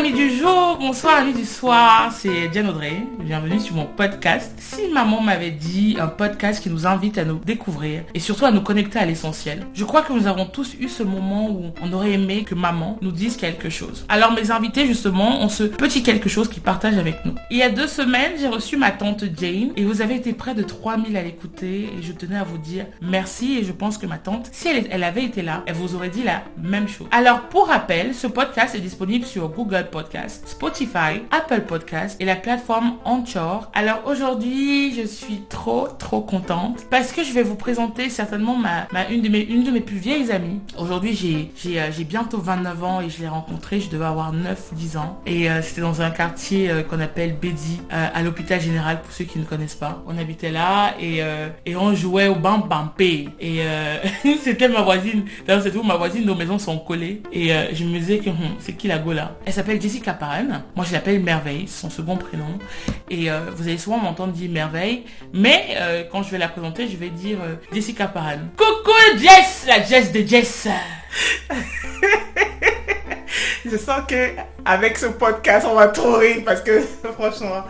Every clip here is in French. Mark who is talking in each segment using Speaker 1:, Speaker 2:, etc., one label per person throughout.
Speaker 1: Amis du jour, bonsoir amis du soir, c'est Diane Audrey. Bienvenue sur mon podcast. Si maman m'avait dit un podcast qui nous invite à nous découvrir et surtout à nous connecter à l'essentiel. Je crois que nous avons tous eu ce moment où on aurait aimé que maman nous dise quelque chose. Alors mes invités justement ont ce petit quelque chose qu'ils partagent avec nous. Il y a deux semaines, j'ai reçu ma tante Jane et vous avez été près de 3000 à l'écouter et je tenais à vous dire merci et je pense que ma tante, si elle avait été là, elle vous aurait dit la même chose. Alors pour rappel, ce podcast est disponible sur Google Podcast, Spotify, Apple Podcast et la plateforme Anchor. Alors aujourd'hui, je suis trop trop contente parce que je vais vous présenter certainement ma, ma une de mes une de mes plus vieilles amies. Aujourd'hui, j'ai j'ai euh, j'ai bientôt 29 ans et je l'ai rencontrée, je devais avoir 9 10 ans et euh, c'était dans un quartier euh, qu'on appelle Bédi à l'hôpital général pour ceux qui ne connaissent pas. On habitait là et et on jouait au bam bampé et c'était ma voisine. D'ailleurs, c'est tout ma voisine, nos maisons sont collées et je me disais que hum, c'est qui la go là Elle s'appelle Jessica Parren. Moi, je l'appelle Merveille, c'est son second prénom. Et euh, vous allez souvent m'entendre dire Merveille. Mais euh, quand je vais la présenter, je vais dire euh, Jessica Parren. Coucou Jess, la Jess de Jess.
Speaker 2: je sens que avec ce podcast, on va trop rire parce que franchement,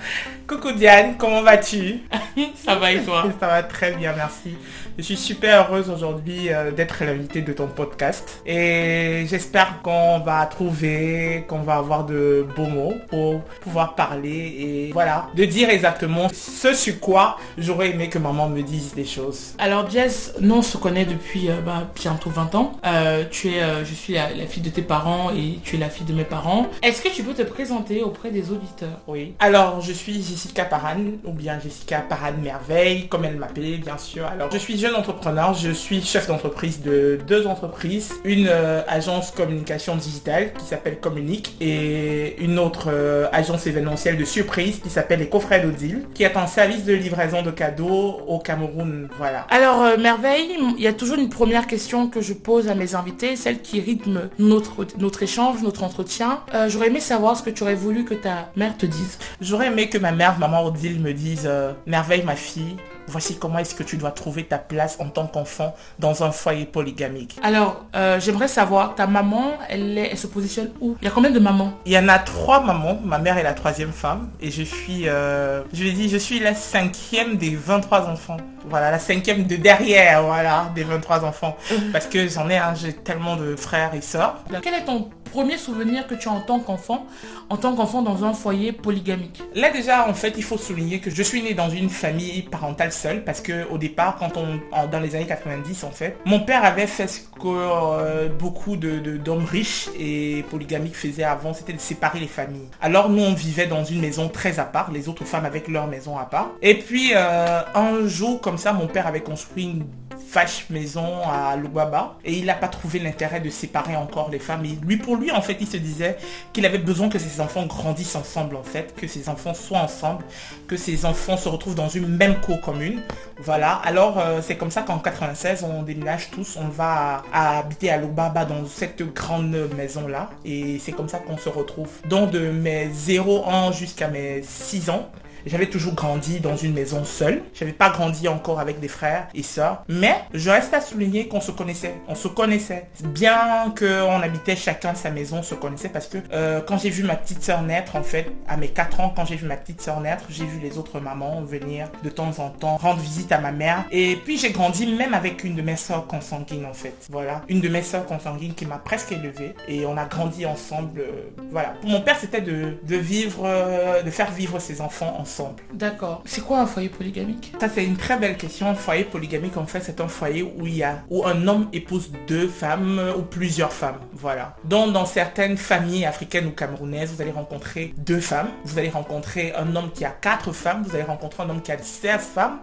Speaker 2: coucou Diane, comment vas-tu?
Speaker 1: Ça va et toi?
Speaker 2: Ça va très bien, merci. Je suis super heureuse aujourd'hui euh, d'être l'invité de ton podcast et j'espère qu'on va trouver, qu'on va avoir de beaux mots pour pouvoir parler et voilà, de dire exactement ce sur quoi j'aurais aimé que maman me dise des choses.
Speaker 1: Alors Jess, nous on se connaît depuis euh, bah, bientôt 20 ans. Euh, tu es, je suis la, fille de tes parents et tu es la fille de mes parents. Est-ce que tu peux te présenter auprès des auditeurs?
Speaker 2: Oui. Alors je suis Jessica Paran ou bien Jessica Paran Merveille comme elle m'appelait bien sûr. Alors je suis jeune entrepreneur, je suis chef d'entreprise de deux entreprises, une euh, agence communication digitale qui s'appelle Communique et une autre euh, agence événementielle de surprise qui s'appelle Les Coffrets d'Odile, qui est un service de livraison de cadeaux au Cameroun. Voilà.
Speaker 1: Alors euh, Merveille, il y a toujours une première question que je pose à mes invités, celle qui rythme notre, notre échange, notre entretien. J'aurais aimé savoir ce que tu aurais voulu que ta mère te dise.
Speaker 2: J'aurais aimé que ma mère, maman Odile, me dise Merveille ma fille, voici comment est-ce que tu dois trouver ta place en tant qu'enfant dans un foyer polygamique.
Speaker 1: Alors, euh, j'aimerais savoir, ta maman, elle, elle, se positionne où? Il y a combien de mamans?
Speaker 2: Il y en a trois mamans. Ma mère est la troisième femme. Et je suis, euh, je lui dis, je suis la cinquième des 23 enfants. Voilà, la cinquième de derrière, voilà, des 23 enfants. Mhm. Parce que j'en ai, hein, j'ai tellement de frères et sœurs.
Speaker 1: Quel est ton premier souvenir que tu as en tant qu'enfant, en tant qu'enfant dans un foyer polygamique
Speaker 2: Là déjà, en fait, il faut souligner que je suis né dans une famille parentale seule parce que au départ, quand on, dans les années 90, en fait, mon père avait fait ce que euh, beaucoup de, d'hommes riches et polygamiques faisaient avant, c'était de séparer les familles. Alors nous, on vivait dans une maison très à part, les autres femmes avec leur maison à part. Et puis euh, un jour, comme ça, mon père avait construit une vache maison à Lubaba et il n'a pas trouvé l'intérêt de séparer encore les femmes. Et lui, pour lui, en fait, il se disait qu'il avait besoin que ses enfants grandissent ensemble, en fait, que ses enfants soient ensemble, que ses enfants se retrouvent dans une même cour commune. Voilà. Alors, euh, c'est comme ça qu'en 96, on déménage tous, on va habiter à Lubaba dans cette grande maison-là. Et c'est comme ça qu'on se retrouve. Donc, de mes 0 ans jusqu'à mes 6 ans, j'avais toujours grandi dans une maison seule. J'avais pas grandi encore avec des frères et sœurs. Mais je reste à souligner qu'on se connaissait. On se connaissait. Bien qu'on habitait chacun sa maison, on se connaissait parce que euh, quand j'ai vu ma petite sœur naître, en fait, à mes 4 ans, quand j'ai vu ma petite sœur naître, j'ai vu les autres mamans venir de temps en temps rendre visite à ma mère. Et puis j'ai grandi même avec une de mes sœurs consanguines, en fait. Voilà. Une de mes sœurs consanguines qui m'a presque élevée. Et on a grandi ensemble. Euh, voilà. Pour mon père, c'était de, vivre, euh, de faire vivre ses enfants ensemble
Speaker 1: D'accord. C'est quoi un foyer polygamique?
Speaker 2: Ça, c'est une très belle question. Un foyer polygamique, en fait, c'est un foyer où il y a, où un homme épouse deux femmes ou plusieurs femmes. Voilà. Donc, dans certaines familles africaines ou camerounaises, vous allez rencontrer deux femmes. Vous allez rencontrer un homme qui a quatre femmes. Vous allez rencontrer un homme qui a 16 femmes.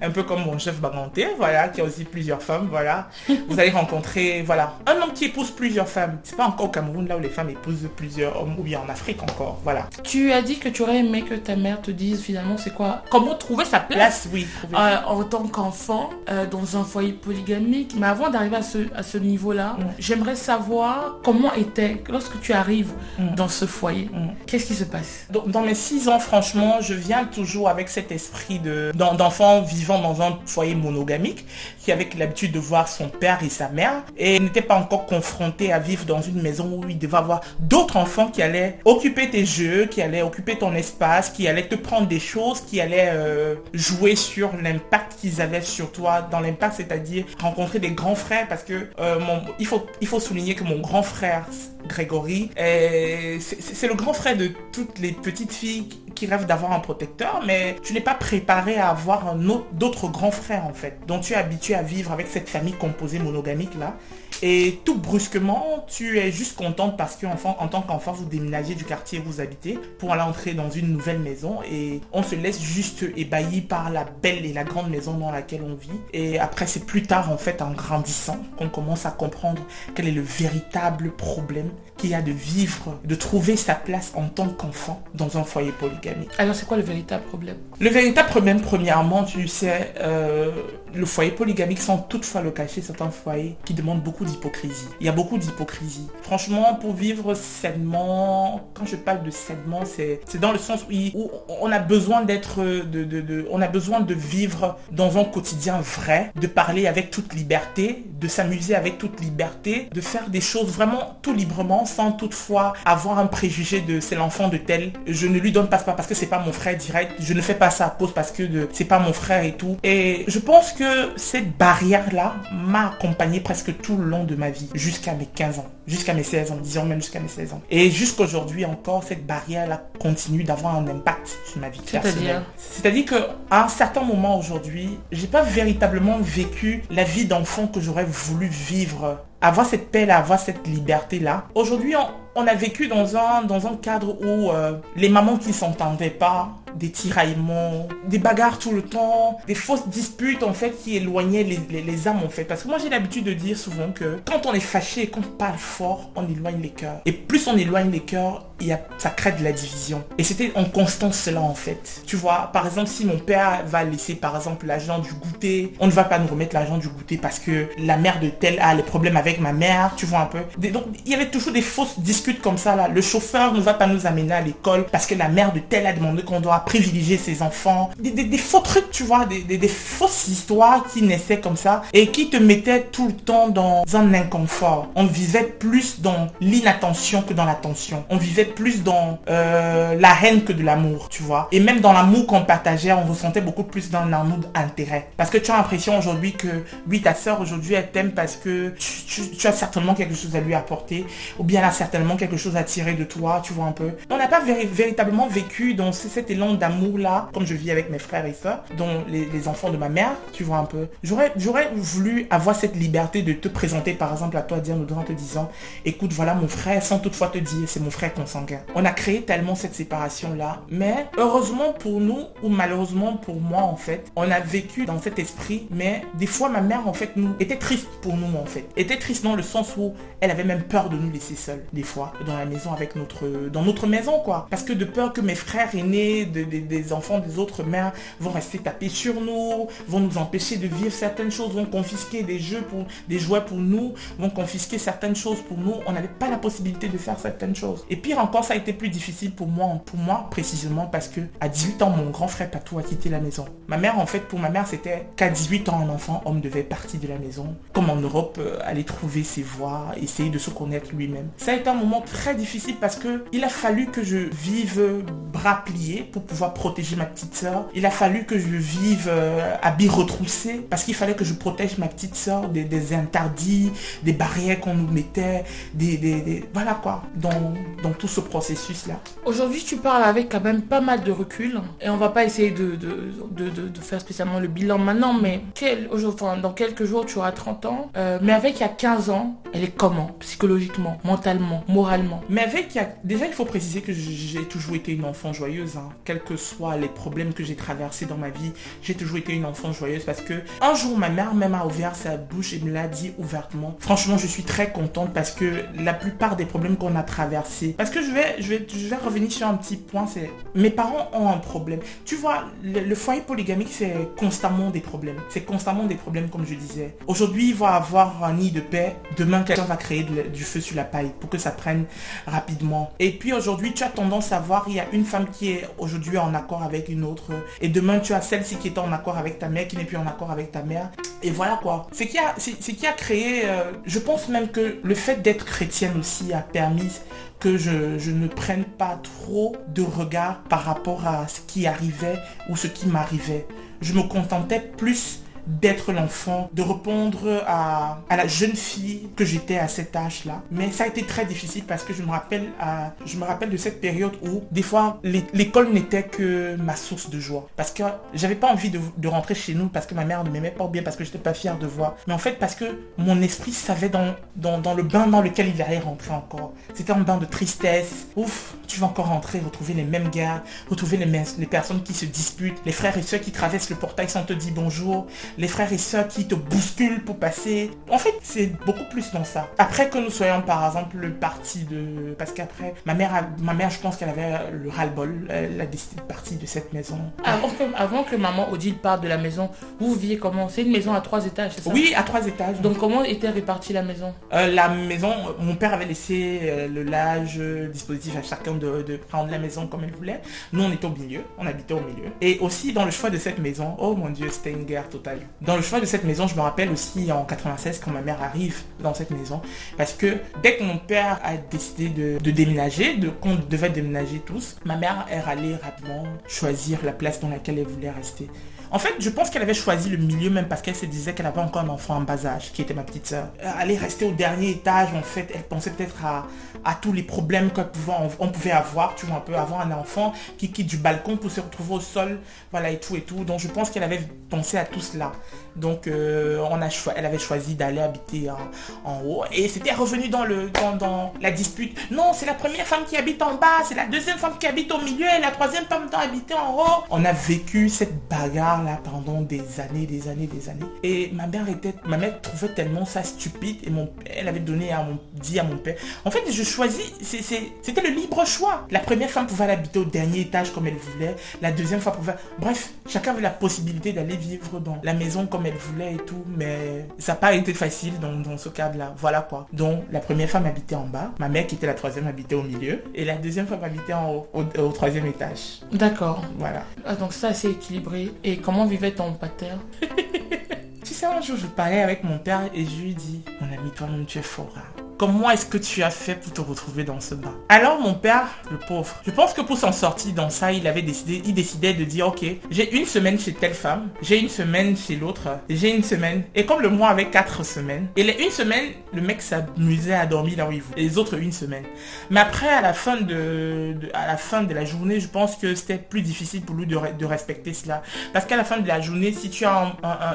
Speaker 2: Un peu comme mon chef Baganté, voilà, qui a aussi plusieurs femmes, voilà. vous allez rencontrer, voilà, un homme qui épouse plusieurs femmes. C'est pas encore au Cameroun, là où les femmes épousent plusieurs hommes, ou bien en Afrique encore, voilà.
Speaker 1: Tu as dit que tu aurais aimé que ta mère te dise finalement c'est quoi Comment trouver sa place,
Speaker 2: Place, oui.
Speaker 1: euh, en tant qu'enfant euh, dans un foyer polygamique. Mais avant d'arriver à ce, à ce niveau-là,
Speaker 2: Mm.
Speaker 1: j'aimerais savoir comment était, lorsque tu arrives
Speaker 2: Mm.
Speaker 1: dans ce foyer,
Speaker 2: Mm.
Speaker 1: qu'est-ce qui se passe?
Speaker 2: Dans, dans mes six ans, franchement, je viens toujours avec cet esprit de d'en- d'enfant vivant dans un foyer monogamique, qui l'habitude de voir son père et sa mère, et n'était pas encore confronté à vivre dans une maison où il devait avoir d'autres enfants qui allaient occuper tes jeux, qui allaient occuper ton espace, qui allaient te prendre des choses, qui allaient euh, jouer sur l'impact qu'ils avaient sur toi, dans l'impact, c'est-à-dire rencontrer des grands frères, parce que euh, il, faut, il faut souligner que mon grand frère, Grégory, est- c'est c'est le grand frère de toutes les petites filles qui- rêvent d'avoir un protecteur, mais tu n'es pas préparé à avoir d'autres grands frères en fait. Donc tu es habitué à vivre avec cette famille composée monogamique là. Et tout brusquement, tu es juste contente parce que enfant, en tant qu'enfant, vous déménagez du quartier où vous habitez pour aller entrer dans une nouvelle maison et on se laisse juste ébahi par la belle et la grande maison dans laquelle on vit. Et après, c'est plus tard, en fait, en grandissant, qu'on commence à comprendre quel est le véritable problème qu'il y a de vivre, de trouver sa place en tant qu'enfant dans un foyer
Speaker 1: Alors c'est quoi le véritable problème?
Speaker 2: Le véritable problème, premièrement, tu sais, euh, le foyer polygamique, sans toutefois le cacher, c'est un foyer qui demande beaucoup d'hypocrisie. Il y a beaucoup d'hypocrisie. Franchement, pour vivre sainement, quand je parle de sainement, c'est dans le sens où, on a besoin d'être, de, de- de- on a besoin de vivre dans un quotidien vrai, de parler avec toute liberté, de s'amuser avec toute liberté, de faire des choses vraiment tout librement, sans toutefois avoir un préjugé de c'est l'enfant de tel. Je ne lui donne pas ça parce que c'est pas mon frère direct. Je ne fais pas ça à cause parce que c'est pas mon frère et tout. Et je pense que cette barrière-là m'a accompagné presque tout le long de ma vie, jusqu'à mes 15 ans, jusqu'à mes 16 ans, disons même jusqu'à mes 16 ans. Et jusqu'aujourd'hui encore, cette barrière-là continue d'avoir un impact sur ma vie personnelle. C'est-à-dire que à un certain moment aujourd'hui, j'ai pas véritablement vécu la vie d'enfant que j'aurais voulu vivre. Avoir cette paix là, avoir cette liberté là. Aujourd'hui, on, a vécu dans un, dans un cadre où euh, les mamans qui s'entendaient pas, des tiraillements, des bagarres tout le temps, des fausses disputes en fait qui éloignaient les, les- les âmes en fait. Parce que moi j'ai l'habitude de dire souvent que quand on est fâché et qu'on parle fort, on éloigne les cœurs. Et plus on éloigne les cœurs, y a, ça crée de la division. Et c'était en constant cela en fait. Tu vois, par exemple, si mon père va laisser par exemple l'argent du goûter, on ne va pas nous remettre l'argent du goûter parce que la mère de tel a les problèmes avec ma mère, tu vois un peu. Donc il y avait toujours des fausses disputes comme ça là. Le chauffeur ne va pas nous amener à l'école parce que la mère de tel a demandé qu'on doit privilégier ses enfants. Des, des- faux trucs, tu vois, des fausses histoires qui naissaient comme ça et qui te mettaient tout le temps dans un inconfort. On vivait plus dans l'inattention que dans l'attention. On vivait plus dans euh, la haine que de l'amour, tu vois. Et même dans l'amour qu'on partageait, on ressentait beaucoup plus d'un amour d'intérêt. Parce que tu as l'impression aujourd'hui que, oui, ta soeur aujourd'hui, elle t'aime parce que tu, tu- tu as certainement quelque chose à lui apporter, ou bien elle a certainement quelque chose à tirer de toi, tu vois un peu. On n'a pas véri- véritablement vécu dans ce- cet élan d'amour-là, comme je vis avec mes frères et sœurs, dont les, enfants de ma mère, tu vois un peu. J'aurais, voulu avoir cette liberté de te présenter, par exemple, à toi, Audrey, en te disant, écoute, voilà mon frère, sans toutefois te dire, c'est mon frère consanguin. On a créé tellement cette séparation-là, mais heureusement pour nous, ou malheureusement pour moi, en fait, on a vécu dans cet esprit, mais des fois, ma mère, en fait, nous, était triste pour nous, en fait. Était dans le sens où elle avait même peur de nous laisser seuls, des fois, dans la maison avec notre, dans notre maison, quoi. Parce que de peur que mes frères aînés, de- de- des enfants des autres mères vont rester tapés sur nous, vont nous empêcher de vivre certaines choses, vont confisquer des jeux pour, des jouets pour nous, vont confisquer certaines choses pour nous. On n'avait pas la possibilité de faire certaines choses. Et pire encore, ça a été plus difficile pour moi, pour moi précisément parce que à 18 ans, mon grand frère Patou a quitté la maison. Ma mère, en fait, pour ma mère, c'était qu'à 18 ans, un enfant, homme devait partir de la maison. Comme en Europe, euh, aller trouver ses voies, essayer de se connaître lui-même. Ça a été un moment très difficile parce que il a fallu que je vive bras pliés pour pouvoir protéger ma petite sœur. Il a fallu que je vive euh, habits retroussés parce qu'il fallait que je protège ma petite sœur des, interdits, des barrières qu'on nous mettait, des, des- voilà quoi, dans, dans tout ce processus-là.
Speaker 1: Aujourd'hui, tu parles avec quand même pas mal de recul. Et on va pas essayer de, de, de, de- faire spécialement le bilan maintenant, mais quel, enfin, dans quelques jours, tu auras 30 ans. Euh, mais avec il y a 15 ans, elle est comment Psychologiquement, mentalement, moralement?
Speaker 2: Mais avec, déjà, il faut préciser que j'ai toujours été une enfant joyeuse. hein. Quel quels que soient les problèmes que j'ai traversés dans ma vie, j'ai toujours été une enfant joyeuse parce que un jour ma mère même a ouvert sa bouche et me l'a dit ouvertement. Franchement, je suis très contente parce que la plupart des problèmes qu'on a traversés, parce que je vais, je vais, je vais revenir sur un petit point, c'est mes parents ont un problème. Tu vois, le, foyer polygamique, c'est constamment des problèmes. C'est constamment des problèmes, comme je disais. Aujourd'hui, il va avoir un nid de Demain, quelqu'un va créer du feu sur la paille pour que ça prenne rapidement. Et puis aujourd'hui, tu as tendance à voir, il y a une femme qui est aujourd'hui en accord avec une autre. Et demain, tu as celle-ci qui est en accord avec ta mère, qui n'est plus en accord avec ta mère. Et voilà quoi. C'est qui a, c'est qui a créé, euh, je pense même que le fait d'être chrétienne aussi a permis que je, ne prenne pas trop de regard par rapport à ce qui arrivait ou ce qui m'arrivait. Je me contentais plus d'être l'enfant, de répondre à, à, la jeune fille que j'étais à cet âge-là. Mais ça a été très difficile parce que je me rappelle, je me rappelle de cette période où des fois l'école n'était que ma source de joie. Parce que j'avais pas envie de, de, rentrer chez nous parce que ma mère ne m'aimait pas bien, parce que j'étais pas fière de voir. Mais en fait parce que mon esprit savait dans, dans, dans le bain dans lequel il allait rentrer encore. C'était un bain de tristesse. Ouf, tu vas encore rentrer, retrouver les mêmes gars, retrouver les, les personnes qui se disputent, les frères et soeurs qui traversent le portail sans te dire bonjour, les frères et sœurs qui te bousculent pour passer. En fait, c'est beaucoup plus dans ça. Après que nous soyons par exemple le parti de... Parce qu'après, ma mère, ma mère, je pense qu'elle avait le ras-le-bol. Elle a décidé de partir de cette maison.
Speaker 1: Avant que, avant que maman Odile parte de la maison, vous viviez comment? C'est une maison à trois étages, c'est ça?
Speaker 2: Oui, à trois étages.
Speaker 1: Donc comment était répartie la maison?
Speaker 2: Euh, La maison, mon père avait laissé euh, le large dispositif à chacun de, de, prendre la maison comme elle voulait. Nous, on était au milieu, on habitait au milieu. Et aussi dans le choix de cette maison, oh mon dieu, c'était une guerre totale. Dans le choix de cette maison, je me rappelle aussi en 96 quand ma mère arrive dans cette maison. Parce que dès que mon père a décidé de, déménager, de qu'on devait déménager tous, ma mère est allée rapidement choisir la place dans laquelle elle voulait rester. En fait, je pense qu'elle avait choisi le milieu même parce qu'elle se disait qu'elle avait encore un enfant en bas âge, qui était ma petite soeur. Aller rester au dernier étage, en fait, elle pensait peut-être à, tous les problèmes qu'on pouvait, on pouvait avoir, tu vois, un peu avoir un enfant qui quitte du balcon pour se retrouver au sol, voilà, et tout et tout. Donc je pense qu'elle avait pensé à tout cela. Donc euh, elle avait choisi d'aller habiter en, haut et c'était revenu dans, le, dans, dans la dispute. Non, c'est la première femme qui habite en bas, c'est la deuxième femme qui habite au milieu et la troisième femme qui habite en haut. On a vécu cette bagarre là pendant des années, des années, des années. Et ma mère était, ma mère trouvait tellement ça stupide et mon, elle avait donné à mon, dit à mon père. En fait, je choisis, c'était le libre choix. La première femme pouvait habiter au dernier étage comme elle voulait, la deuxième femme pouvait, bref, chacun avait la possibilité d'aller vivre dans la maison comme elle voulait et tout, mais ça n'a pas été facile dans, ce cadre-là. Voilà quoi. Donc la première femme habitait en bas, ma mère qui était la troisième habitait au milieu, et la deuxième femme habitait en haut, au, troisième étage.
Speaker 1: D'accord.
Speaker 2: Voilà.
Speaker 1: Ah, donc ça c'est équilibré. Et comment vivait ton pater?
Speaker 2: Tu sais, un jour je parlais avec mon père et je lui dis, mon ami, toi-même tu es fort. Hein. Comment est-ce que tu as fait pour te retrouver dans ce bain Alors mon père, le pauvre, je pense que pour s'en sortir dans ça, il avait décidé, il décidait de dire ok, j'ai une semaine chez telle femme, j'ai une semaine chez l'autre, j'ai une semaine. Et comme le mois avait quatre semaines, et les une semaine, le mec s'amusait à dormir là où il voulait. Les autres une semaine. Mais après, à la fin de, la journée, je pense que c'était plus difficile pour lui de, respecter cela. Parce qu'à la fin de la journée, si tu es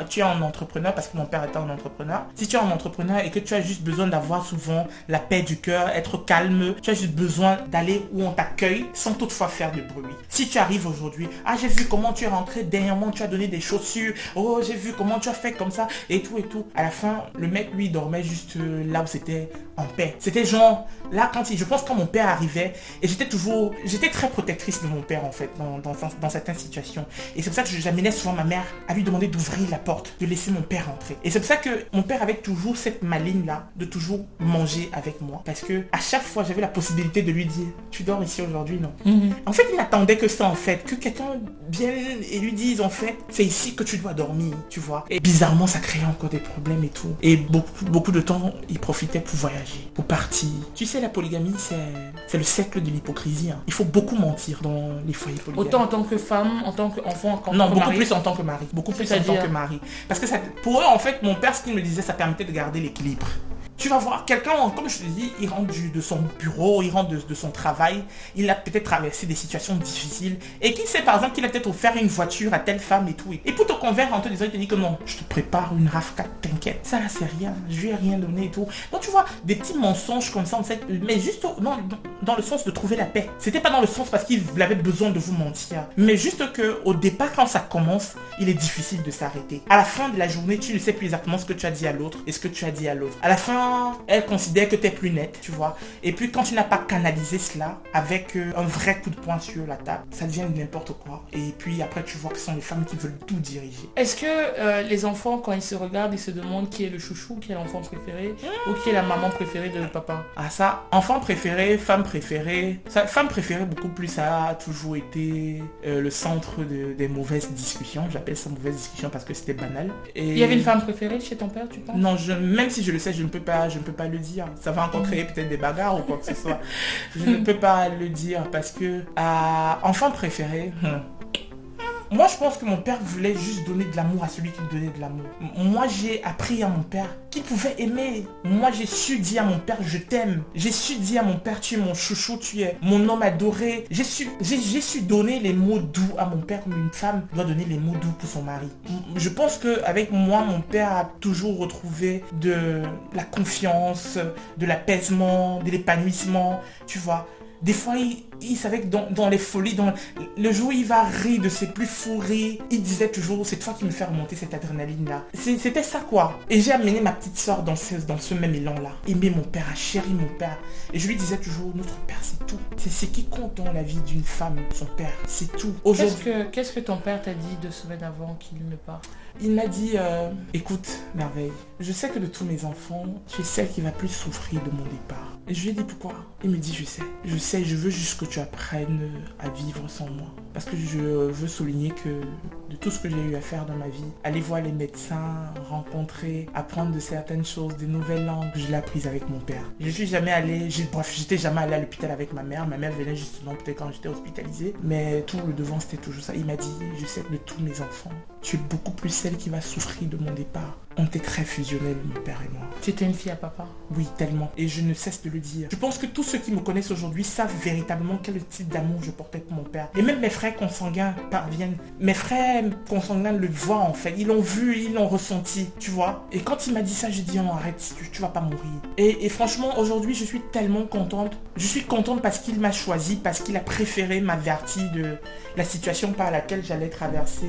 Speaker 2: tu es un entrepreneur, parce que mon père était un entrepreneur, si tu es un entrepreneur et que tu as juste besoin d'avoir souvent la paix du cœur, être calme. Tu as juste besoin d'aller où on t'accueille sans toutefois faire de bruit. Si tu arrives aujourd'hui, ah j'ai vu comment tu es rentré, dernièrement tu as donné des chaussures, oh j'ai vu comment tu as fait comme ça, et tout et tout. À la fin, le mec lui dormait juste euh, là où c'était en paix. C'était genre, là quand il, je pense quand mon père arrivait, et j'étais toujours, j'étais très protectrice de mon père en fait, dans, dans, dans certaines situations. Et c'est pour ça que j'amenais souvent ma mère à lui demander d'ouvrir la porte, de laisser mon père entrer. Et c'est pour ça que mon père avait toujours cette maligne là, de toujours manger avec moi. Parce que à chaque fois, j'avais la possibilité de lui dire, tu dors ici aujourd'hui, non
Speaker 1: mhm.
Speaker 2: En fait, il n'attendait que ça, en fait. Que quelqu'un vienne et lui dise, en fait, c'est ici que tu dois dormir, tu vois. Et bizarrement, ça créait encore des problèmes et tout. Et beaucoup, beaucoup de temps, il profitait pour voyager, pour partir. Tu sais, la polygamie, c'est le cercle de l'hypocrisie. Hein. Il faut beaucoup mentir dans les foyers polygamiques.
Speaker 1: Autant en tant que femme, en tant qu'enfant, en tant
Speaker 2: Non, beaucoup plus en tant que mari. Beaucoup plus en tant que mari. Parce que ça, pour eux, en fait, mon père, ce qu'il me disait, ça permettait de garder l'équilibre. Tu vas voir quelqu'un, comme je te dis, il rentre de son bureau, il rentre de, son travail, il a peut-être traversé des situations difficiles et qui sait par exemple qu'il a peut-être offert une voiture à telle femme et tout. Et pour te convaincre en te disant, il te dit que non, je te prépare une RAV4, t'inquiète, ça là c'est rien, je lui ai rien donné et tout. Donc tu vois, des petits mensonges comme ça, en fait, mais juste dans- dans le sens de trouver la paix. C'était pas dans le sens parce qu'il avait besoin de vous mentir, mais juste que au départ quand ça commence, il est difficile de s'arrêter. À la fin de la journée, tu ne sais plus exactement ce que tu as dit à l'autre et ce que tu as dit à l'autre. À la fin, elle considère que tu es plus net, tu vois. Et puis quand tu n'as pas canalisé cela avec euh, un vrai coup de poing sur la table, ça devient n'importe quoi. Et puis après, tu vois que ce sont les femmes qui veulent tout diriger.
Speaker 1: Est-ce que euh, les enfants, quand ils se regardent, ils se demandent qui est le chouchou, qui est l'enfant préféré, ou qui est la maman préférée de papa?
Speaker 2: Ah ça, enfant préféré, femme préférée. Ça, femme préférée beaucoup plus, ça a toujours été euh, le centre de- des mauvaises discussions. J'appelle ça mauvaise discussion parce que c'était banal. Et...
Speaker 1: Il y avait une femme préférée chez ton père, tu penses?
Speaker 2: Non, je, même si je le sais, je ne peux pas, je ne peux pas le dire. Ça va encore créer peut-être des bagarres ou quoi que ce soit. Je ne peux pas le dire parce que à enfant préféré. Moi, je pense que mon père voulait juste donner de l'amour à celui qui donnait de l'amour. Moi, j'ai appris à mon père qu'il pouvait aimer. Moi, j'ai su dire à mon père, je t'aime. J'ai su dire à mon père, tu es mon chouchou, tu es mon homme adoré. J'ai su, j'ai, su donner les mots doux à mon père comme une femme doit donner les mots doux pour son mari. Je pense que avec moi, mon père a toujours retrouvé de la confiance, de l'apaisement, de l'épanouissement, tu vois. Des fois, il, il savait que dans, dans les folies, dans le jour où il va rire de ses plus fous rires, il disait toujours, c'est toi qui me fais remonter cette adrénaline-là. C'est- C'était ça, quoi. Et j'ai amené ma petite soeur dans ce, dans ce même élan-là. Aimer mon père, à chérir mon père. Et je lui disais toujours, notre père, c'est tout. C'est ce qui compte dans la vie d'une femme, son père? C'est tout.
Speaker 1: Qu'est-ce que, qu'est-ce que ton père t'a dit deux semaines avant qu'il ne part
Speaker 2: il m'a dit, euh, écoute, Merveille, je sais que de tous mes enfants, tu es celle qui va plus souffrir de mon départ. Et je lui ai dit pourquoi? Il me dit, je sais. Je sais, je veux juste que tu apprennes à vivre sans moi. Parce que je veux souligner que de tout ce que j'ai eu à faire dans ma vie, aller voir les médecins, rencontrer, apprendre de certaines choses, des nouvelles langues, je l'ai apprise avec mon père. Je suis jamais allé, j'ai- bref, j'étais jamais allé à l'hôpital avec ma mère. Ma mère venait justement peut-être quand j'étais hospitalisée. Mais tout le devant, c'était toujours ça. Il m'a dit, je sais que de tous mes enfants, tu es beaucoup plus celle qui va souffrir de mon départ. On était très fusionnels, mon père et moi.
Speaker 1: Tu étais une fille à papa?
Speaker 2: Oui, tellement. Et je ne cesse de le dire. Je pense que tous ceux qui me connaissent aujourd'hui savent véritablement quel type d'amour je portais pour mon père. Et même mes frères consanguins parviennent. Mes frères consanguins le voient en fait. Ils l'ont vu, ils l'ont ressenti, tu vois. Et quand il m'a dit ça, j'ai dit non, arrête, tu, tu vas pas mourir. Et, et franchement, aujourd'hui, je suis tellement contente. Je suis contente parce qu'il m'a choisi, parce qu'il a préféré m'avertir de la situation par laquelle j'allais traverser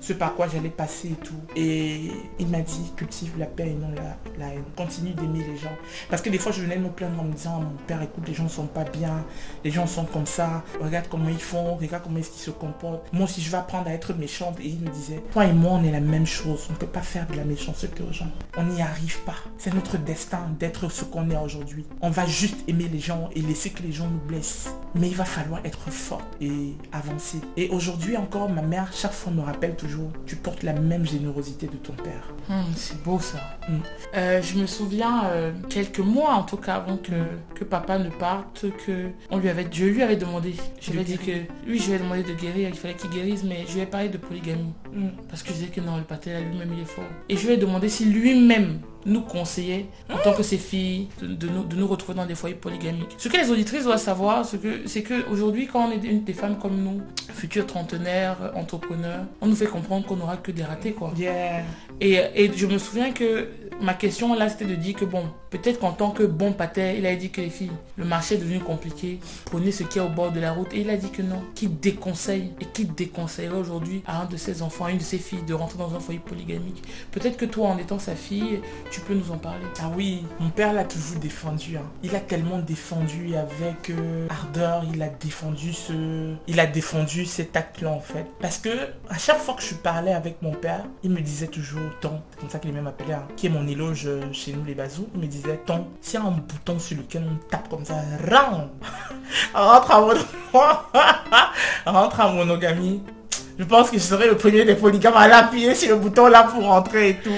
Speaker 2: ce par quoi j'allais passer et tout. Et il m'a dit, cultive la paix et non la, haine. Continue d'aimer les gens. Parce que des fois, je venais me plaindre en me disant, mon père, écoute, les gens sont pas bien. Les gens sont comme ça. Regarde comment ils font. Regarde comment est-ce qu'ils se comportent. Moi aussi, je vais apprendre à être méchante. Et il me disait, toi et moi, on est la même chose. On ne peut pas faire de la méchanceté aux gens. On n'y arrive pas. C'est notre destin d'être ce qu'on est aujourd'hui. On va juste aimer les gens et laisser que les gens nous blessent. Mais il va falloir être fort et avancer. Et aujourd'hui encore, ma mère, chaque fois, me rappelle toujours, tu portes la même générosité de ton père.
Speaker 1: Hum, c'est beau ça.
Speaker 2: Mm.
Speaker 1: Euh, je me souviens euh, quelques mois en tout cas avant que, que papa ne parte, que on lui avait, je lui avais demandé, je lui ai dit que oui, je lui ai demandé de guérir, il fallait qu'il guérisse, mais je lui ai parlé de polygamie
Speaker 2: Mm.
Speaker 1: parce que je disais que non, le pater lui-même il est fort. Et je lui ai demandé si lui-même nous conseillait en tant que ses filles de, de nous, de nous retrouver dans des foyers polygamiques. Ce que les auditrices doivent savoir, c'est que c'est que aujourd'hui quand on est une des femmes comme nous, futures trentenaires, entrepreneurs, on nous fait comprendre qu'on n'aura que des ratés quoi.
Speaker 2: Yeah.
Speaker 1: Et, et je me souviens que ma question là c'était de dire que bon, peut-être qu'en tant que bon pater, il a dit que les filles, le marché est devenu compliqué, prenez ce qui est au bord de la route. Et il a dit que non, qui déconseille et qui déconseillerait aujourd'hui à un de ses enfants, à une de ses filles de rentrer dans un foyer polygamique? Peut-être que toi en étant sa fille, tu peux nous en parler.
Speaker 2: Ah oui, mon père l'a toujours défendu. hein. Il a tellement défendu avec euh, ardeur, il a défendu ce, il a défendu cet acte-là en fait. Parce que à chaque fois que je parlais avec mon père, il me disait toujours ton, c'est comme ça qu'il appelé, hein, qui est mon éloge euh, chez nous les bazous. Il me disait ton, s'il y a un bouton sur lequel on tape comme ça, rentre à mon, rentre à monogamie. Je pense que je serais le premier des polygames à l'appuyer sur le bouton là pour rentrer et tout.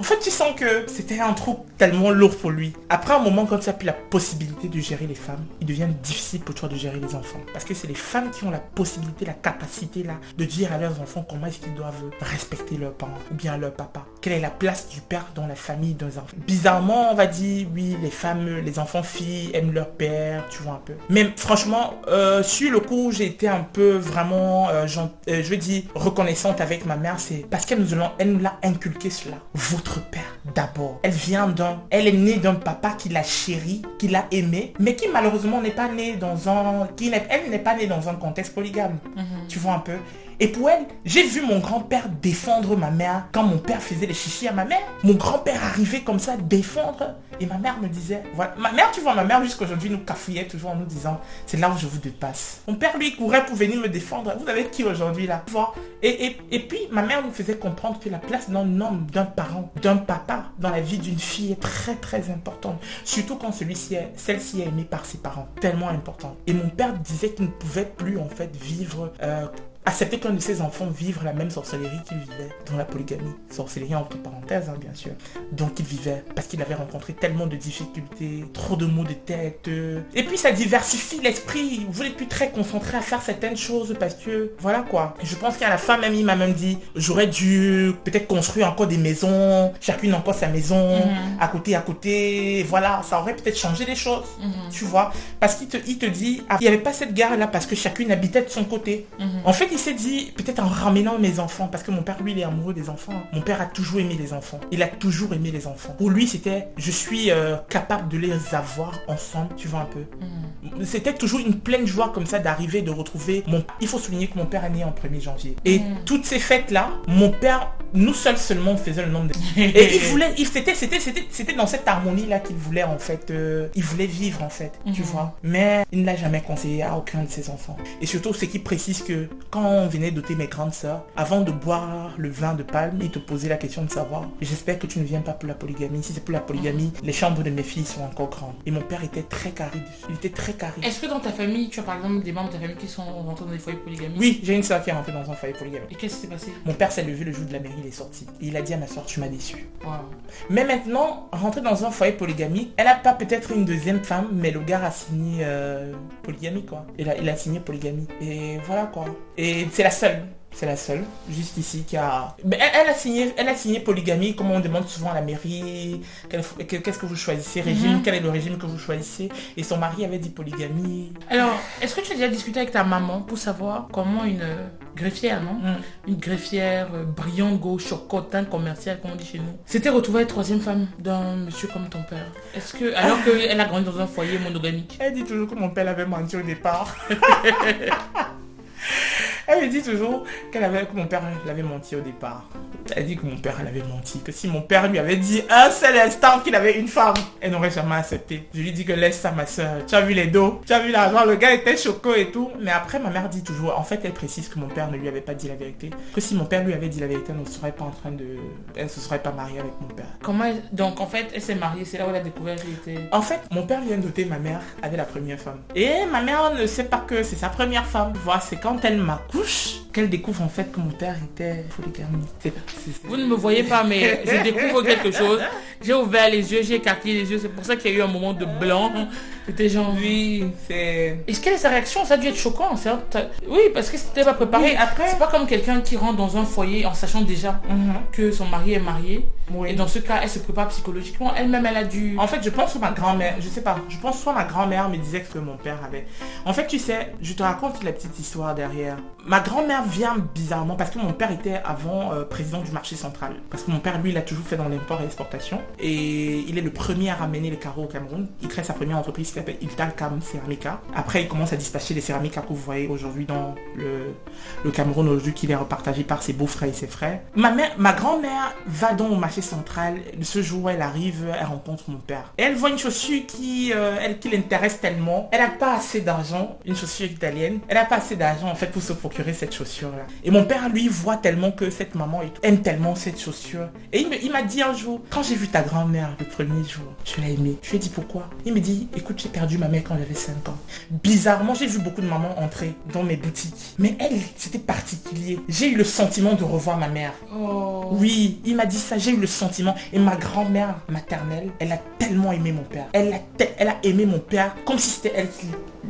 Speaker 2: En fait, tu sens que c'était un truc tellement lourd pour lui. Après un moment, quand tu as plus la possibilité de gérer les femmes, il devient difficile pour toi de gérer les enfants. Parce que c'est les femmes qui ont la possibilité, la capacité là, de dire à leurs enfants comment est-ce qu'ils doivent respecter leurs parents ou bien leur papa. quelle est la place du père dans la famille d'un enfant? Bizarrement, on va dire, oui, les femmes, les enfants filles aiment leur père, tu vois un peu. Mais franchement, euh, sur le coup, j'ai été un peu vraiment, euh, euh, je veux dire, reconnaissante avec ma mère, c'est parce qu'elle nous, l'a inculqué cela. Père, d'abord. Elle vient d'un, elle est née d'un papa qui l'a chéri, qui l'a aimé, mais qui malheureusement n'est pas né dans un, qui n'est, elle n'est pas née dans un contexte polygame. Mhm. Tu vois un peu? Et pour elle, j'ai vu mon grand-père défendre ma mère quand mon père faisait les chichis à ma mère. Mon grand-père arrivait comme ça défendre. Et ma mère me disait, voilà, ma mère, tu vois, ma mère jusqu'aujourd'hui nous cafouillait toujours en nous disant, c'est là où je vous dépasse. Mon père, lui, courait pour venir me défendre. Vous avez qui aujourd'hui là? Et, et, puis, ma mère nous faisait comprendre que la place d'un homme, d'un parent, d'un papa dans la vie d'une fille est très très importante. Surtout quand celui-ci est, celle-ci est aimée par ses parents. Tellement importante. Et mon père disait qu'il ne pouvait plus en fait vivre euh, accepter qu'un de ses enfants vive la même sorcellerie qu'il vivait dans la polygamie. Sorcellerie entre parenthèses, hein, bien sûr. Donc il vivait parce qu'il avait rencontré tellement de difficultés, trop de maux de tête. Et puis ça diversifie l'esprit. Vous n'êtes plus très concentré à faire certaines choses parce que, voilà quoi. Je pense qu'à la fin même, il m'a même dit, j'aurais dû peut-être construire encore des maisons, chacune encore sa maison, mhm. à côté, à côté. Voilà, ça aurait peut-être changé les choses, mhm. tu vois. Parce qu'il te, il te dit, ah, il n'y avait pas cette guerre là parce que chacune habitait de son côté. Mhm. En fait, il s'est dit, peut-être en ramenant mes enfants, parce que mon père, lui, il est amoureux des enfants. Mon père a toujours aimé les enfants. Il a toujours aimé les enfants. Pour lui, c'était, je suis euh, capable de les avoir ensemble, tu vois un peu. Mm. C'était toujours une pleine joie comme ça d'arriver, de retrouver mon... Il faut souligner que mon père est né en 1er janvier. Et mm. toutes ces fêtes-là, mon père, nous seuls seulement faisions le nombre de... Et il voulait, c'était, c'était, c'était, c'était dans cette harmonie-là qu'il voulait en fait, euh, il voulait vivre en fait, tu mm-hmm. vois. Mais il ne l'a jamais conseillé à aucun de ses enfants. Et surtout, ce qui précise que quand on venait doter mes grandes sœurs, avant de boire le vin de palme, ils te posaient la question de savoir, j'espère que tu ne viens pas pour la polygamie. Si c'est pour la polygamie, les chambres de mes filles sont encore grandes. Et mon père était très carré Il était très carré.
Speaker 1: Est-ce que dans ta famille, tu as par exemple des membres de ta famille qui sont rentrés dans des foyers polygamie?
Speaker 2: Oui, j'ai une sœur qui est rentrée dans un foyer polygamie.
Speaker 1: Et qu'est-ce qui s'est passé?
Speaker 2: Mon père s'est levé le jour de la mairie, il est sorti. Et il a dit à ma soeur, tu m'as déçu. Mais maintenant, rentrer dans un foyer polygamie, elle n'a pas peut-être une deuxième femme, mais le gars a signé euh, polygamie quoi. Il a, il a signé polygamie. Et voilà quoi. Et c'est la seule c'est la seule, juste ici, qui a... Mais elle, a signé, elle a signé polygamie, comme on demande souvent à la mairie, qu'est-ce que vous choisissez, régime, mhm. quel est le régime que vous choisissez. Et son mari avait dit polygamie.
Speaker 1: Alors, est-ce que tu as déjà discuté avec ta maman pour savoir comment une greffière, non? Mm. Une greffière euh, gauche, chocotin, commerciale, comme on dit chez nous. C'était retrouver la troisième femme d'un monsieur comme ton père. Est-ce que, alors qu'elle a grandi dans un foyer monogamique?
Speaker 2: Elle dit toujours que mon père avait menti au départ. Elle me dit toujours qu'elle avait, que mon père l'avait menti au départ. Elle dit que mon père l'avait menti, que si mon père lui avait dit un seul instant qu'il avait une femme, elle n'aurait jamais accepté. Je lui dis que laisse ça ma soeur. Tu as vu les dos, tu as vu l'argent, le gars était choco et tout. Mais après ma mère dit toujours, en fait elle précise que mon père ne lui avait pas dit la vérité. Que si mon père lui avait dit la vérité, elle ne serait pas en train de... Elle ne se serait pas mariée avec mon père.
Speaker 1: Comment elle... Donc en fait elle s'est mariée, c'est là où elle a découvert la vérité.
Speaker 2: En fait mon père vient douter ma mère avait la première femme. Et ma mère ne sait pas que c'est sa première femme. Voilà, c'est quand elle qu'elle découvre en fait que mon père était.
Speaker 1: Vous ne me voyez pas, mais je découvre quelque chose. J'ai ouvert les yeux, j'ai écarté les yeux. C'est pour ça qu'il y a eu un moment de blanc. C'était genre.
Speaker 2: Oui, c'est.
Speaker 1: Est-ce quelle est sa réaction Ça a dû être choquant. Oui, parce que c'était pas préparé. après. C'est pas comme quelqu'un qui rentre dans un foyer en sachant déjà mhm. que son mari est marié. Et dans ce cas, elle se prépare psychologiquement. Elle-même, elle a dû.
Speaker 2: En fait, je pense que ma grand-mère, je sais pas, je pense soit ma grand-mère me disait que mon père avait. En fait, tu sais, je te raconte la petite histoire derrière. Ma grand-mère vient bizarrement parce que mon père était avant euh, président du marché central. Parce que mon père, lui, il a toujours fait dans l'import et l'exportation. Et il est le premier à ramener les carreaux au Cameroun. Il crée sa première entreprise qui s'appelle Iltalcam Ceramica. Après, il commence à dispatcher les céramiques que vous voyez aujourd'hui dans le, le Cameroun, aujourd'hui qu'il est repartagé par ses beaux-frères et ses frères. Ma, mère, ma grand-mère va donc au marché central. Ce jour où elle arrive, elle rencontre mon père. Et elle voit une chaussure qui, euh, elle, qui l'intéresse tellement. Elle n'a pas assez d'argent, une chaussure italienne. Elle n'a pas assez d'argent en fait pour se procurer cette chaussure-là. Et mon père, lui, voit tellement que cette maman aime tellement cette chaussure. Et il m'a dit un jour, quand j'ai vu ta grand-mère le premier jour, je l'ai aimée. Je lui ai dit pourquoi? Il me dit, écoute, j'ai perdu ma mère quand j'avais 5 ans. Bizarrement, j'ai vu beaucoup de mamans entrer dans mes boutiques. Mais elle, c'était particulier. J'ai eu le sentiment de revoir ma mère. Oh. Oui, il m'a dit ça, j'ai eu le sentiment. Et ma grand-mère maternelle, elle a tellement aimé mon père. Elle a, elle aimé mon père comme si c'était elle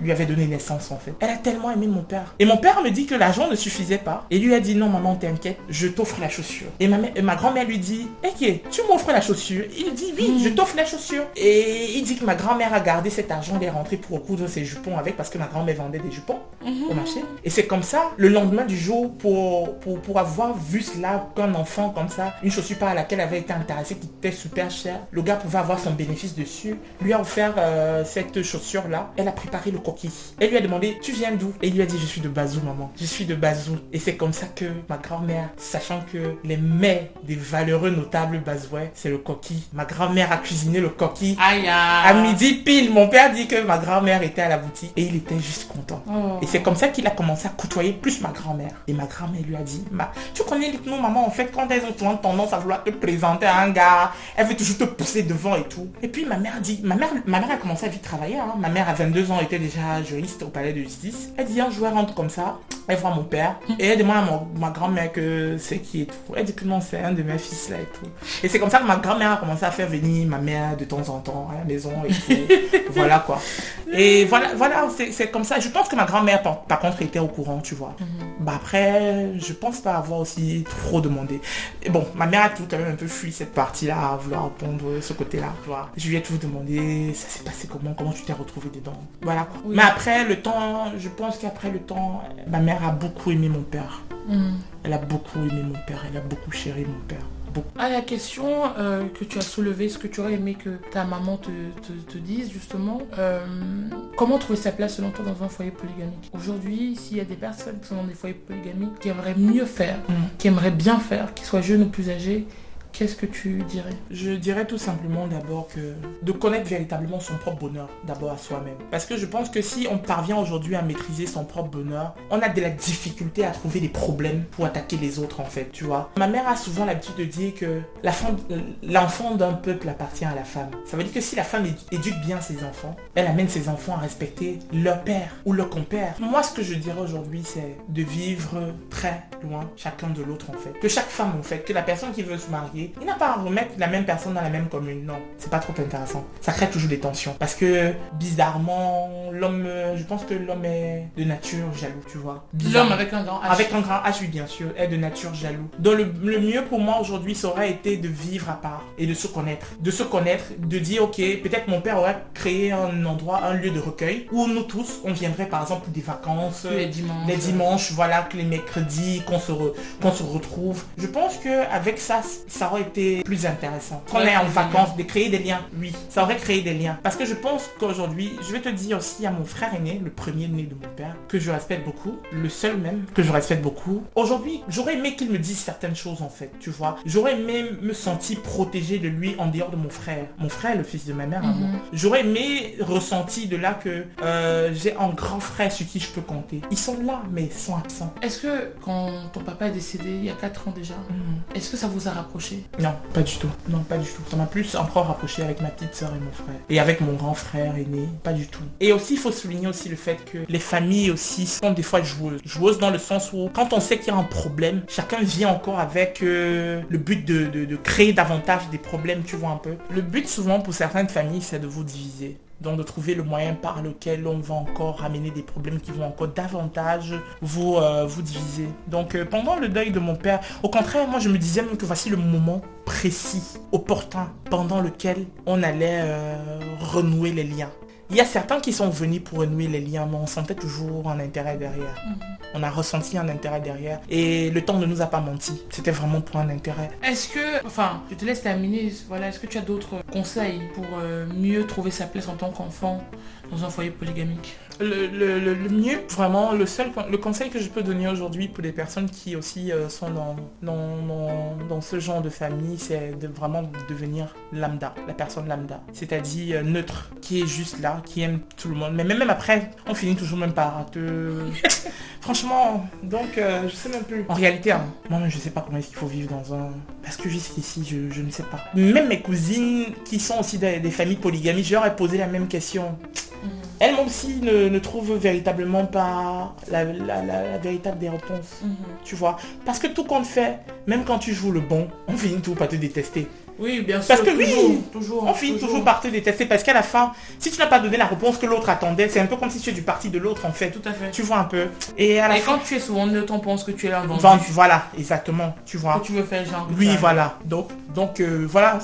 Speaker 2: lui avait donné naissance en fait. Elle a tellement aimé mon père. Et mon père me dit que l'argent ne suffisait pas. Et lui a dit non maman t'inquiète, je t'offre la chaussure. Et ma, ma grand-mère lui dit, ok, tu m'offres la chaussure? Il dit oui, je t'offre la chaussure. Et il dit que ma grand-mère a gardé cet argent, elle est pour coudre ses jupons avec parce que ma grand-mère vendait des jupons au marché. Et c'est comme ça, le lendemain du jour, pour, pour, pour avoir vu cela qu'un enfant comme ça, une chaussure par laquelle avait été intéressée qui était super chère, le gars pouvait avoir son bénéfice dessus, lui a offert euh, cette chaussure-là. Elle a préparé le coquille. Elle lui a demandé, tu viens d'où? Et il lui a dit, je suis de Bazou, maman. Je suis de Bazou. Et c'est comme ça que ma grand-mère, sachant que les mets des valeureux notables bazouais, c'est le coquille. Ma grand-mère a cuisiné le coquille.
Speaker 1: Aïe,
Speaker 2: À midi pile, mon père dit que ma grand-mère était à la boutique et il était juste content.
Speaker 1: Oh.
Speaker 2: Et c'est comme ça qu'il a commencé à côtoyer plus ma grand-mère. Et ma grand-mère lui a dit, Ma, tu connais nous maman? En fait quand elles ont souvent tendance à vouloir te présenter à un gars, elle veut toujours te pousser devant et tout. Et puis ma mère dit, ma mère, ma mère a commencé à vite travailler. hein. Ma mère à 22 ans était déjà juriste au palais de justice. Elle dit un jour elle rentre comme ça, elle voit mon père et elle demande à mon- ma grand-mère que c'est qui et tout. Elle dit que non c'est un de mes fils là et tout. Et c'est comme ça que ma grand-mère a commencé à faire venir ma mère de temps en temps à la maison et tout. voilà quoi. Et voilà, voilà, c'est comme ça. Je pense que ma grand-mère, par, par contre, était au courant, tu vois. Bah après, je pense pas avoir aussi trop demandé. Et bon, ma mère a tout quand même un peu fui cette partie-là, à vouloir répondre ce côté-là, tu vois. Je lui ai tout demandé, ça s'est passé comment, comment tu t'es retrouvé dedans? Voilà quoi.
Speaker 1: Oui.
Speaker 2: Mais après, le temps, je pense qu'après le temps, ma mère a beaucoup aimé mon père.
Speaker 1: Mhm.
Speaker 2: Elle a beaucoup aimé mon père, elle a beaucoup chéri mon père. Beaucoup.
Speaker 1: Ah, la question euh, que tu as soulevée, ce que tu aurais aimé que ta maman te, te- te dise justement, euh, comment trouver sa place selon toi dans un foyer polygamique Aujourd'hui, s'il y a des personnes qui sont dans des foyers polygamiques, qui aimeraient mieux faire,
Speaker 2: Mm.
Speaker 1: qui aimeraient bien faire, qu'ils soient jeunes ou plus âgés, qu'est-ce que tu dirais?
Speaker 2: Je dirais tout simplement d'abord que de connaître véritablement son propre bonheur, d'abord à soi-même. Parce que je pense que si on parvient aujourd'hui à maîtriser son propre bonheur, on a de la difficulté à trouver des problèmes pour attaquer les autres en fait, tu vois. Ma mère a souvent l'habitude de dire que l'enfant d'un peuple appartient à la femme. Ça veut dire que si la femme édu- éduque bien ses enfants, elle amène ses enfants à respecter leur père ou leur compère. Moi, ce que je dirais aujourd'hui, c'est de vivre très loin chacun de l'autre en fait. Que chaque femme en fait, que la personne qui veut se marier, il n'a pas à remettre la même personne dans la même commune. Non, c'est pas trop intéressant. Ça crée toujours des tensions. Parce que bizarrement, l'homme, euh, je pense que l'homme est de nature jaloux, tu vois.
Speaker 1: L'homme avec un grand H.
Speaker 2: Avec un grand H, oui, bien sûr, est de nature jaloux. Donc le, le mieux pour moi aujourd'hui, ça aurait été de vivre à part et de se connaître. De se connaître, de dire, ok, peut-être mon père aurait créé un endroit, un lieu de recueil où nous tous, on viendrait par exemple pour des vacances.
Speaker 1: les dimanches.
Speaker 2: Les dimanches, voilà, que les mercredis, qu'on se, re- qu'on se retrouve. Je pense que avec ça, ça aurait été plus intéressant. Qu'on
Speaker 1: Ouais,
Speaker 2: est en vacances, de créer des liens. Oui, ça aurait créé des liens. Parce que je pense qu'aujourd'hui, je vais te dire aussi à mon frère aîné, le premier né de mon père, que je respecte beaucoup, le seul même que je respecte beaucoup. Aujourd'hui, j'aurais aimé qu'il me dise certaines choses en fait, tu vois. J'aurais aimé me sentir protégé de lui en dehors de mon frère. Mon frère le fils de ma mère.
Speaker 1: Mhm.
Speaker 2: J'aurais aimé ressentir de là que euh, j'ai un grand frère sur qui je peux compter. Ils sont là, mais ils sont absents.
Speaker 1: Est-ce que quand ton papa est décédé il y a 4 ans déjà,
Speaker 2: Mhm.
Speaker 1: est-ce que ça vous a rapproché?
Speaker 2: Non, pas du tout. Non, pas du tout. Ça m'a plus encore rapproché avec ma petite soeur et mon frère. Et avec mon grand frère aîné, pas du tout. Et aussi, il faut souligner aussi le fait que les familles aussi sont des fois joueuses. Joueuses dans le sens où, quand on sait qu'il y a un problème, chacun vient encore avec euh, le but de, créer davantage des problèmes, tu vois un peu. Le but souvent pour certaines familles, c'est de vous diviser. Donc de trouver le moyen par lequel on va encore ramener des problèmes qui vont encore davantage vous, euh, diviser. Donc euh, pendant le deuil de mon père, au contraire, moi je me disais même que voici le moment précis, opportun, pendant lequel on allait euh, renouer les liens. Il y a certains qui sont venus pour renouer les liens, mais on sentait toujours un intérêt derrière. On a ressenti un intérêt derrière. Et le temps ne nous a pas menti. C'était vraiment pour un intérêt.
Speaker 1: Est-ce que, enfin, je te laisse terminer, voilà, est-ce que tu as d'autres conseils pour euh, mieux trouver sa place en tant qu'enfant dans un foyer polygamique?
Speaker 2: Le, le- le- le mieux, vraiment, le seul le conseil que je peux donner aujourd'hui pour les personnes qui aussi euh, sont dans, dans, dans, dans ce genre de famille, c'est de vraiment devenir lambda, la personne lambda. C'est-à-dire euh, neutre, qui est juste là, qui aime tout le monde. Mais même, même après, on finit toujours même par te... Franchement, donc euh, je sais même plus. En réalité, hein, moi-même je sais pas comment est-ce qu'il faut vivre dans un... Parce que jusqu'ici, je, je ne sais pas. Même mes cousines qui sont aussi des, des familles polygamiques, je leur ai posé la même question. Elles aussi ne, ne trouvent véritablement pas la, la- la- la véritable des réponses. Tu vois Parce que tout compte fait, même quand tu joues le bon, on finit tout par te détester.
Speaker 1: Oui, bien sûr.
Speaker 2: Parce que
Speaker 1: toujours,
Speaker 2: oui,
Speaker 1: toujours,
Speaker 2: On finit toujours par te détester parce qu'à la fin, si tu n'as pas donné la réponse que l'autre attendait, c'est un peu comme si tu es du parti de l'autre en fait.
Speaker 1: Tout à fait.
Speaker 2: Tu vois un peu. Et à la
Speaker 1: Et
Speaker 2: fin,
Speaker 1: quand tu es souvent neutre, on pense que tu es là vendu.
Speaker 2: Voilà, exactement. Tu vois.
Speaker 1: Que tu veux faire genre.
Speaker 2: Oui, voilà. Donc, donc euh, voilà.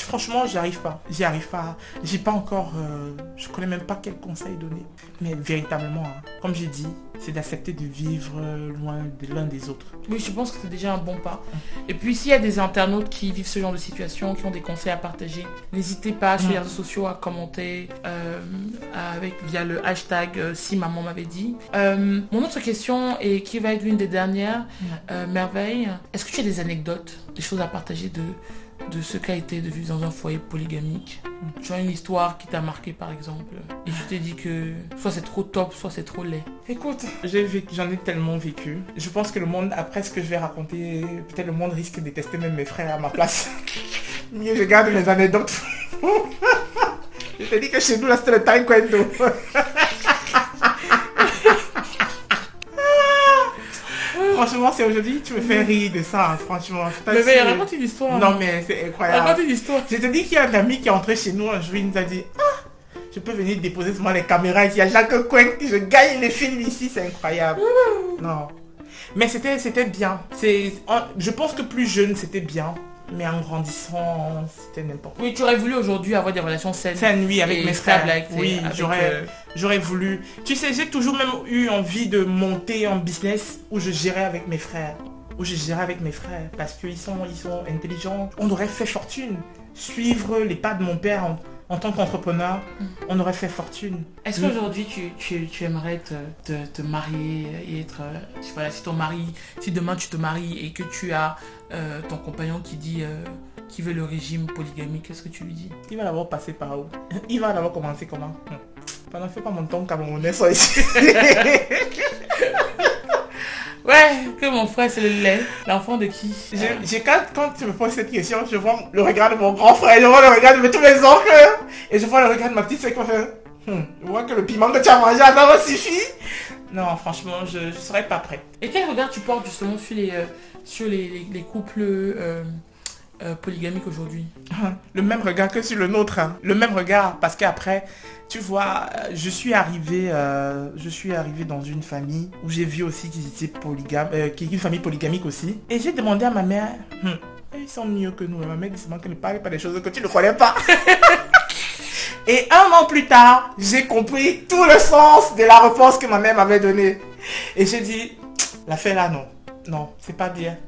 Speaker 2: franchement, j'y arrive pas. J'y arrive pas. J'ai pas encore. euh, je connais même pas quel conseil donner. Mais véritablement, hein, comme j'ai dit, c'est d'accepter de vivre loin de l'un des autres.
Speaker 1: Oui, je pense que c'est déjà un bon pas. Et puis, s'il y a des internautes qui vivent ce genre de situation, qui ont des conseils à partager, n'hésitez pas sur les
Speaker 2: Mm.
Speaker 1: réseaux sociaux à commenter euh, avec via le hashtag euh, si maman m'avait dit. Euh, mon autre question et qui va être l'une des dernières, merveille. Est-ce que tu as des anecdotes, des choses à partager de de ce qu'a été de vivre dans un foyer polygamique Tu as une histoire qui t'a marqué par exemple et tu t'es dit que soit c'est trop top, soit c'est trop laid.
Speaker 2: Écoute, j'en ai tellement vécu. Je pense que le monde, après ce que je vais raconter, peut-être le monde risque de détester même mes frères à ma place. Mieux je garde mes anecdotes. je te dis que chez nous, là, c'était le taekwondo. Franchement, c'est aujourd'hui, tu me fais rire de ça, franchement.
Speaker 1: Mais, mais raconte une histoire.
Speaker 2: Non, mais c'est incroyable.
Speaker 1: Raconte une histoire.
Speaker 2: Je te dis qu'il y a un ami qui est entré chez nous un jour, il nous a dit Ah, je peux venir déposer seulement les caméras ici. Il y a Jacques Coin, je gagne les films ici, c'est incroyable. non. Mais c'était c'était bien. C'est, je pense que plus jeune, c'était bien. Mais en grandissant, c'était n'importe quoi.
Speaker 1: Oui, tu aurais voulu aujourd'hui avoir des relations saines.
Speaker 2: C'est nuit avec mes frères.
Speaker 1: avec
Speaker 2: oui, j'aurais,
Speaker 1: euh,
Speaker 2: j'aurais voulu. Tu sais, j'ai toujours même eu envie de monter un business où je gérais avec mes frères. Où je gérais avec mes frères. Parce qu'ils sont, ils sont intelligents. On aurait fait fortune. Suivre les pas de mon père en, en tant qu'entrepreneur,
Speaker 1: Mm.
Speaker 2: on aurait fait fortune.
Speaker 1: Est-ce qu'aujourd'hui tu, tu, tu aimerais te, te, te marier et être. euh, si- voilà, si ton mari, si demain tu te maries et que tu as euh, ton compagnon qui dit. euh, qui veut le régime polygamique, qu'est-ce que tu lui dis?
Speaker 2: Il va d'abord passer par où? Il va d'abord commencer comment? Pendant fais pas mon temps camerounais soit ici.
Speaker 1: Ouais, que mon frère c'est le lait. L'enfant de qui?
Speaker 2: Je- j'ai- quand, quand tu me poses cette question, je vois le regard de mon grand frère, je vois le regard de tous mes oncles, et je vois le regard de ma petite sœur qui Hmm, je vois que le piment que tu as mangé, ça va suffit. Non, franchement, je ne serais pas prêt.
Speaker 1: Et quel regard tu portes justement sur les, euh, sur les, les, les couples euh, euh, polygamiques aujourd'hui?
Speaker 2: Le même regard que sur le nôtre, hein. le même regard, parce qu'après, tu vois, je suis arrivé, euh, je suis arrivé dans une famille où j'ai vu aussi qu'ils étaient polygames, euh, qui est une famille polygamique aussi, et j'ai demandé à ma mère, Hmm, ils sont mieux que nous, et ma mère dit seulement qu'elle ne parle pas des choses que tu ne connais pas. Et un an plus tard, j'ai compris tout le sens de la réponse que ma mère m'avait donnée. Et j'ai dit, l'affaire là, non. Non, c'est pas bien.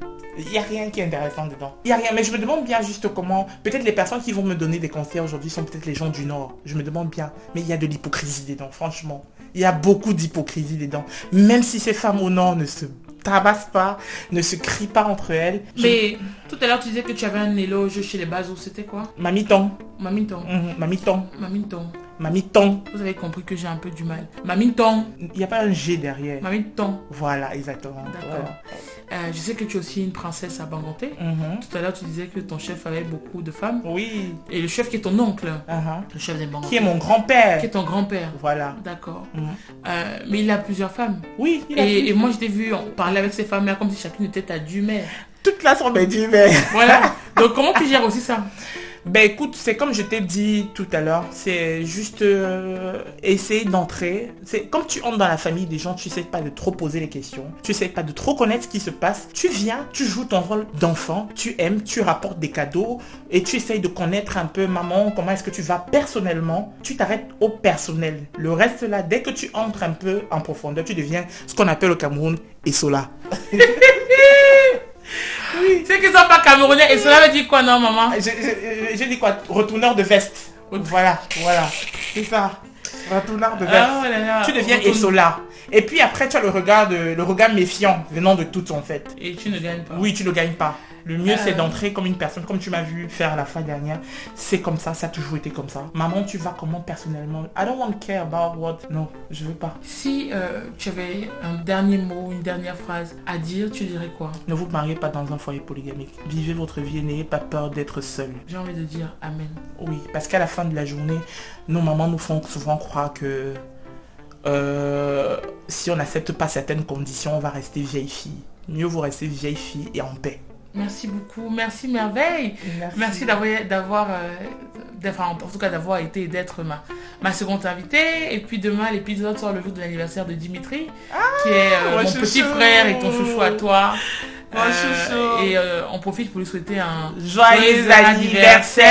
Speaker 2: Il n'y a rien qui est intéressant dedans. Il n'y a rien. Mais je me demande bien juste comment... Peut-être les personnes qui vont me donner des conseils aujourd'hui sont peut-être les gens du Nord. Je me demande bien. Mais il y a de l'hypocrisie dedans, franchement. Il y a beaucoup d'hypocrisie dedans. Même si ces femmes au Nord ne se tabassent pas, ne se crient pas entre elles. je-
Speaker 1: Mais tout à l'heure tu disais que tu avais un éloge chez les Bazos, c'était quoi?
Speaker 2: Mamiton.
Speaker 1: Mamiton.
Speaker 2: Mhm, Mamiton.
Speaker 1: Mamiton.
Speaker 2: Mamiton.
Speaker 1: Vous avez compris que j'ai un peu du mal. Mamiton.
Speaker 2: Il n'y a pas un G derrière.
Speaker 1: Mamiton.
Speaker 2: Voilà, exactement.
Speaker 1: D'accord. Euh, je sais que tu es aussi une princesse à Banganté.
Speaker 2: Mhm.
Speaker 1: Tout à l'heure, tu disais que ton chef avait beaucoup de femmes.
Speaker 2: Oui.
Speaker 1: Et le chef qui est ton oncle,
Speaker 2: Mhm.
Speaker 1: le chef des Banganté,
Speaker 2: Qui est mon grand-père.
Speaker 1: qui est ton grand-père.
Speaker 2: Voilà.
Speaker 1: D'accord.
Speaker 2: Mhm.
Speaker 1: Euh, mais il a plusieurs femmes.
Speaker 2: Oui, il a
Speaker 1: Et, moi, je t'ai vu parler avec ces femmes-là comme si chacune était ta dumère.
Speaker 2: Toute la sont mes mais...
Speaker 1: Voilà. Donc, comment tu gères aussi ça?
Speaker 2: Ben écoute, c'est comme je t'ai dit tout à l'heure, c'est juste euh, essayer d'entrer. C'est comme tu entres dans la famille des gens, tu sais pas de trop poser les questions, tu sais pas de trop connaître ce qui se passe. Tu viens, tu joues ton rôle d'enfant, tu aimes, tu rapportes des cadeaux et tu essayes de connaître un peu maman, comment est-ce que tu vas personnellement. Tu t'arrêtes au personnel. Le reste là, dès que tu entres un peu en profondeur, tu deviens ce qu'on appelle au Cameroun
Speaker 1: Sais qu'ils sont pas camerounais. Et cela veut dire quoi, non, maman?
Speaker 2: J'ai j'ai- j'ai dit quoi? Retourneur de veste. Voilà, voilà. C'est ça. Retourneur de veste.
Speaker 1: Ah, là, là.
Speaker 2: tu deviens
Speaker 1: Retourne-
Speaker 2: Essola. Et puis après, tu as le regard, de, le regard méfiant venant de toutes en fait.
Speaker 1: Et tu ne gagnes pas.
Speaker 2: Oui, tu ne gagnes pas. Le mieux, c'est
Speaker 1: Euh.
Speaker 2: d'entrer comme une personne, comme tu m'as vu faire la fois dernière. C'est comme ça, ça a toujours été comme ça. Maman, tu vas comment personnellement? I don't want to care about what. Non, je veux pas.
Speaker 1: Si euh, tu avais un dernier mot, une dernière phrase à dire, tu dirais quoi?
Speaker 2: Ne vous mariez pas dans un foyer polygamique. Vivez votre vie et n'ayez pas peur d'être seul.
Speaker 1: J'ai envie de dire Amen.
Speaker 2: Oui, parce qu'à la fin de la journée, nos mamans nous font souvent croire que euh, si on n'accepte pas certaines conditions, on va rester vieille fille. Mieux vous rester vieille fille et en paix.
Speaker 1: Merci beaucoup. Merci Merveille. Merci, d'avoir, d'avoir, euh, en tout cas d'avoir été et d'être ma, ma seconde invitée. Et puis demain, l'épisode sort le jour de l'anniversaire de Dimitri, qui est euh, mon petit frère et ton chouchou à toi. Euh, et euh, on profite pour lui souhaiter un
Speaker 2: joyeux, anniversaire.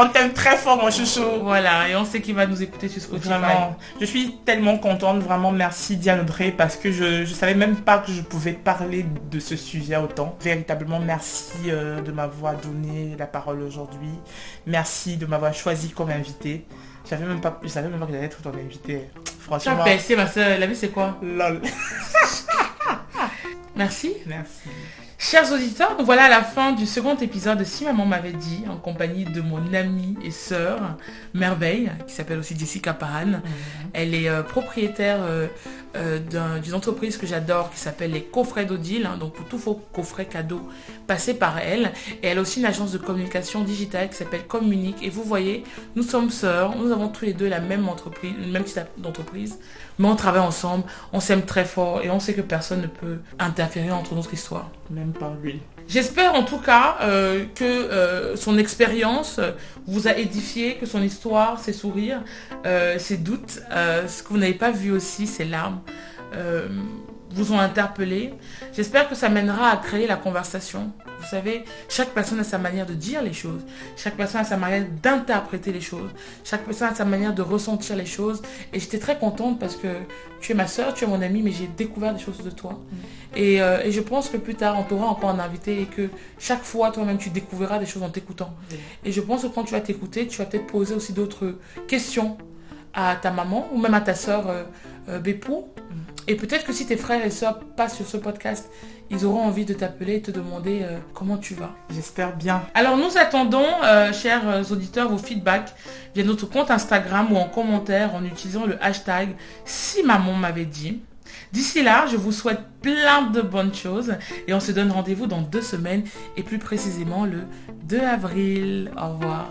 Speaker 2: On t'aime très fort, mon chouchou.
Speaker 1: Voilà, et on sait qu'il va nous écouter sur Spotify.
Speaker 2: Vraiment. Je suis tellement contente, vraiment merci Diane Audrey, parce que je ne savais même pas que je pouvais parler de ce sujet autant. Véritablement, merci euh, de m'avoir donné la parole aujourd'hui. Merci de m'avoir choisi comme invité. Je même pas, je savais même pas que j'allais être ton invité.
Speaker 1: Franchement. Tu ma soeur, la vie c'est quoi?
Speaker 2: Lol.
Speaker 1: Merci.
Speaker 2: Merci.
Speaker 1: Chers auditeurs, nous voilà à la fin du second épisode de Si Maman m'avait dit, en compagnie de mon amie et sœur, Merveille, qui s'appelle aussi Jessica Paran. Mhm. Elle est euh, propriétaire euh, euh, d'une entreprise que j'adore qui s'appelle les coffrets d'Odile. Hein, donc pour tous vos coffrets cadeaux, passez par elle. Et elle a aussi une agence de communication digitale qui s'appelle Communique. Et vous voyez, nous sommes sœurs, nous avons tous les deux la même entreprise, une même type d'entreprise, mais on travaille ensemble, on s'aime très fort et on sait que personne ne peut interférer entre notre histoire.
Speaker 2: Même pas lui.
Speaker 1: J'espère en tout cas euh, que euh, son expérience vous a édifié, que son histoire, ses sourires, ses doutes, ce que vous n'avez pas vu aussi, ses larmes, euh, vous ont interpellé. J'espère que ça mènera à créer la conversation. Vous savez, chaque personne a sa manière de dire les choses. Chaque personne a sa manière d'interpréter les choses. Chaque personne a sa manière de ressentir les choses. Et j'étais très contente parce que tu es ma soeur, tu es mon amie, mais j'ai découvert des choses de toi. Mm. Euh, et, je pense que plus tard, on t'aura encore un invité et que chaque fois, toi-même, tu découvriras des choses en t'écoutant. Et je pense que quand tu vas t'écouter, tu vas peut-être poser aussi d'autres questions à ta maman ou même à ta soeur euh, euh, Bépou. Et peut-être que si tes frères et soeurs passent sur ce podcast, ils auront envie de t'appeler et te demander euh, comment tu vas.
Speaker 2: J'espère bien.
Speaker 1: Alors nous attendons, chers auditeurs, vos feedbacks via notre compte Instagram ou en commentaire en utilisant le hashtag si maman m'avait dit. D'ici là, je vous souhaite plein de bonnes choses et on se donne rendez-vous dans deux semaines et plus précisément le 2 avril. Au revoir.